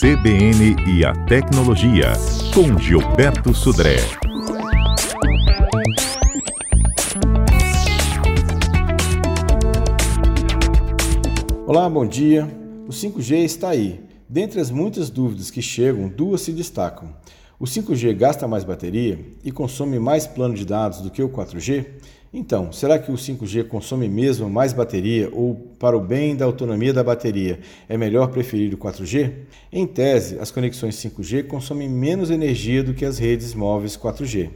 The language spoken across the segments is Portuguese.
CBN e a Tecnologia, com Gilberto Sudré. Olá, bom dia. O 5G está aí. Dentre as muitas dúvidas que chegam, duas se destacam. O 5G gasta mais bateria e consome mais plano de dados do que o 4G? Então, será que o 5G consome mesmo mais bateria ou, para o bem da autonomia da bateria, é melhor preferir o 4G? Em tese, as conexões 5G consomem menos energia do que as redes móveis 4G.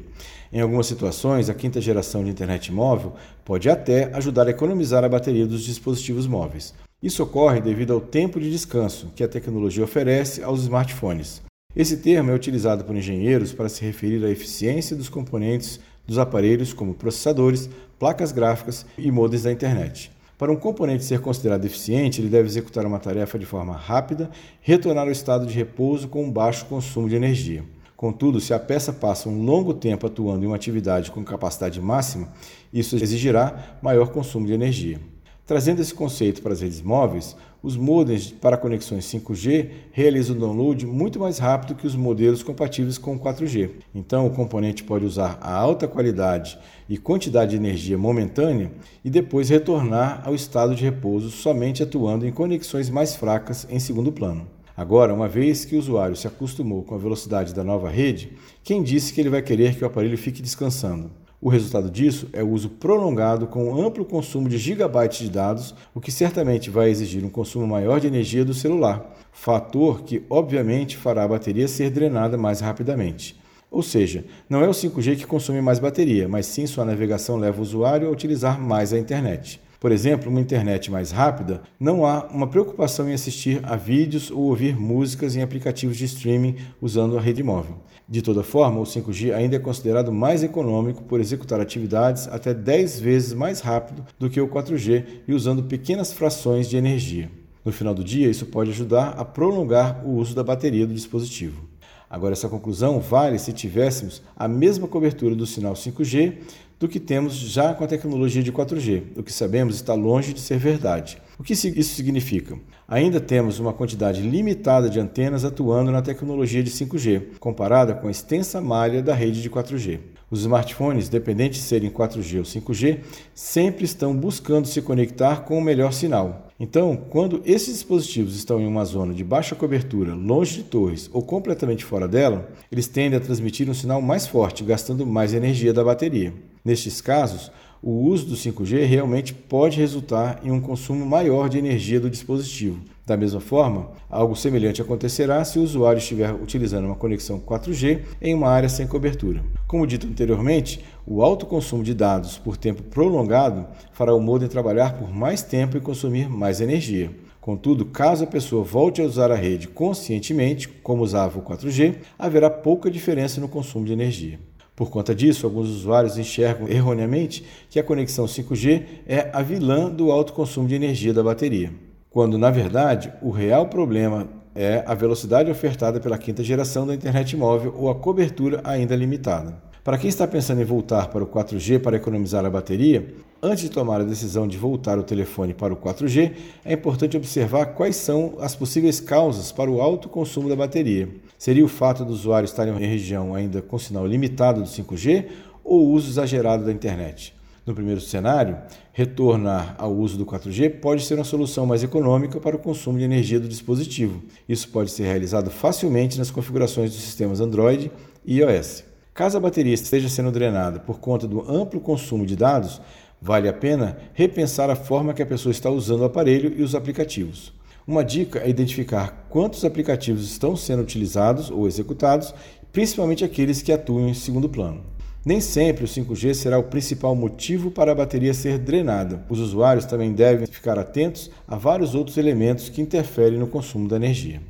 Em algumas situações, a quinta geração de internet móvel pode até ajudar a economizar a bateria dos dispositivos móveis. Isso ocorre devido ao tempo de descanso que a tecnologia oferece aos smartphones. Esse termo é utilizado por engenheiros para se referir à eficiência dos componentes dos aparelhos como processadores, placas gráficas e modems da internet. Para um componente ser considerado eficiente, ele deve executar uma tarefa de forma rápida, retornar ao estado de repouso com um baixo consumo de energia. Contudo, se a peça passa um longo tempo atuando em uma atividade com capacidade máxima, isso exigirá maior consumo de energia. Trazendo esse conceito para as redes móveis, os modems para conexões 5G realizam o download muito mais rápido que os modelos compatíveis com 4G. Então, o componente pode usar a alta qualidade e quantidade de energia momentânea e depois retornar ao estado de repouso somente atuando em conexões mais fracas em segundo plano. Agora, uma vez que o usuário se acostumou com a velocidade da nova rede, quem disse que ele vai querer que o aparelho fique descansando? O resultado disso é o uso prolongado com amplo consumo de gigabytes de dados, o que certamente vai exigir um consumo maior de energia do celular, fator que obviamente fará a bateria ser drenada mais rapidamente. Ou seja, não é o 5G que consome mais bateria, mas sim sua navegação leva o usuário a utilizar mais a internet. Por exemplo, uma internet mais rápida, não há uma preocupação em assistir a vídeos ou ouvir músicas em aplicativos de streaming usando a rede móvel. De toda forma, o 5G ainda é considerado mais econômico por executar atividades até 10 vezes mais rápido do que o 4G e usando pequenas frações de energia. No final do dia, isso pode ajudar a prolongar o uso da bateria do dispositivo. Agora, essa conclusão vale se tivéssemos a mesma cobertura do sinal 5G do que temos já com a tecnologia de 4G. O que sabemos está longe de ser verdade. O que isso significa? Ainda temos uma quantidade limitada de antenas atuando na tecnologia de 5G, comparada com a extensa malha da rede de 4G. Os smartphones, dependentes de serem 4G ou 5G, sempre estão buscando se conectar com o melhor sinal. Então, quando esses dispositivos estão em uma zona de baixa cobertura, longe de torres ou completamente fora dela, eles tendem a transmitir um sinal mais forte, gastando mais energia da bateria. Nestes casos, o uso do 5G realmente pode resultar em um consumo maior de energia do dispositivo. Da mesma forma, algo semelhante acontecerá se o usuário estiver utilizando uma conexão 4G em uma área sem cobertura. Como dito anteriormente, o alto consumo de dados por tempo prolongado fará o modem trabalhar por mais tempo e consumir mais energia. Contudo, caso a pessoa volte a usar a rede conscientemente, como usava o 4G, haverá pouca diferença no consumo de energia. Por conta disso, alguns usuários enxergam erroneamente que a conexão 5G é a vilã do alto consumo de energia da bateria, quando, na verdade, o real problema é a velocidade ofertada pela quinta geração da internet móvel ou a cobertura ainda limitada. Para quem está pensando em voltar para o 4G para economizar a bateria, antes de tomar a decisão de voltar o telefone para o 4G, é importante observar quais são as possíveis causas para o alto consumo da bateria. Seria o fato do usuário estar em uma região ainda com sinal limitado do 5G ou o uso exagerado da internet? No primeiro cenário, retornar ao uso do 4G pode ser uma solução mais econômica para o consumo de energia do dispositivo. Isso pode ser realizado facilmente nas configurações dos sistemas Android e iOS. Caso a bateria esteja sendo drenada por conta do amplo consumo de dados, vale a pena repensar a forma que a pessoa está usando o aparelho e os aplicativos. Uma dica é identificar quantos aplicativos estão sendo utilizados ou executados, principalmente aqueles que atuam em segundo plano. Nem sempre o 5G será o principal motivo para a bateria ser drenada. Os usuários também devem ficar atentos a vários outros elementos que interferem no consumo da energia.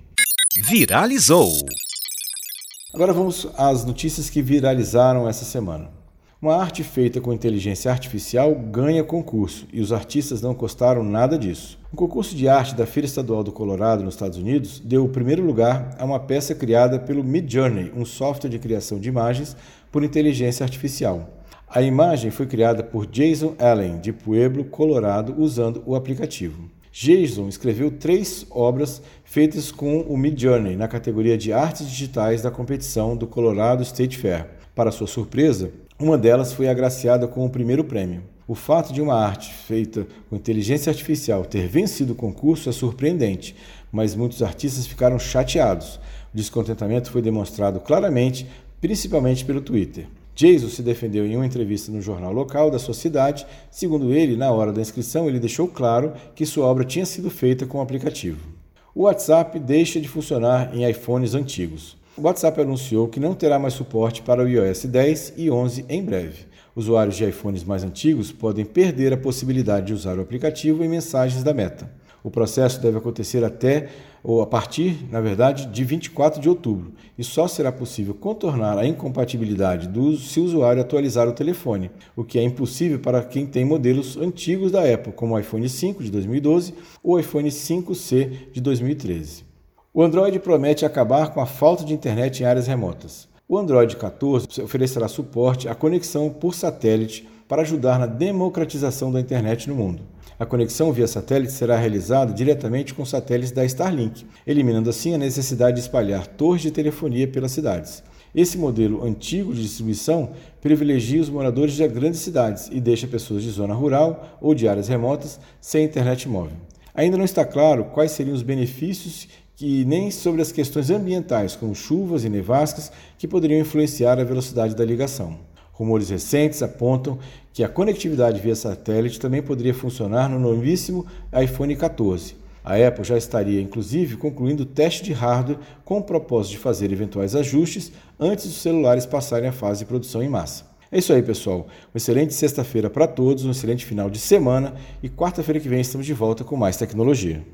Viralizou! Agora vamos às notícias que viralizaram essa semana. Uma arte feita com inteligência artificial ganha concurso e os artistas não gostaram nada disso. O concurso de arte da Feira Estadual do Colorado, nos Estados Unidos, deu o primeiro lugar a uma peça criada pelo Midjourney, um software de criação de imagens por inteligência artificial. A imagem foi criada por Jason Allen, de Pueblo, Colorado, usando o aplicativo. Jason escreveu três obras feitas com o Midjourney na categoria de artes digitais da competição do Colorado State Fair. Para sua surpresa, uma delas foi agraciada com o primeiro prêmio. O fato de uma arte feita com inteligência artificial ter vencido o concurso é surpreendente, mas muitos artistas ficaram chateados. O descontentamento foi demonstrado claramente, principalmente pelo Twitter. Jason se defendeu em uma entrevista no jornal local da sua cidade. Segundo ele, na hora da inscrição, ele deixou claro que sua obra tinha sido feita com o aplicativo. O WhatsApp deixa de funcionar em iPhones antigos. O WhatsApp anunciou que não terá mais suporte para o iOS 10 e 11 em breve. Usuários de iPhones mais antigos podem perder a possibilidade de usar o aplicativo em mensagens da Meta. O processo deve acontecer até ou a partir, na verdade, de 24 de outubro, e só será possível contornar a incompatibilidade do se o usuário atualizar o telefone, o que é impossível para quem tem modelos antigos da Apple, como o iPhone 5 de 2012 ou o iPhone 5C de 2013. O Android promete acabar com a falta de internet em áreas remotas. O Android 14 oferecerá suporte à conexão por satélite para ajudar na democratização da internet no mundo. A conexão via satélite será realizada diretamente com satélites da Starlink, eliminando assim a necessidade de espalhar torres de telefonia pelas cidades. Esse modelo antigo de distribuição privilegia os moradores de grandes cidades e deixa pessoas de zona rural ou de áreas remotas sem internet móvel. Ainda não está claro quais seriam os benefícios que nem sobre as questões ambientais, como chuvas e nevascas, que poderiam influenciar a velocidade da ligação. Rumores recentes apontam que a conectividade via satélite também poderia funcionar no novíssimo iPhone 14. A Apple já estaria, inclusive, concluindo o teste de hardware com o propósito de fazer eventuais ajustes antes dos celulares passarem à fase de produção em massa. É isso aí, pessoal. Uma excelente sexta-feira para todos, um excelente final de semana e quarta-feira que vem estamos de volta com mais tecnologia.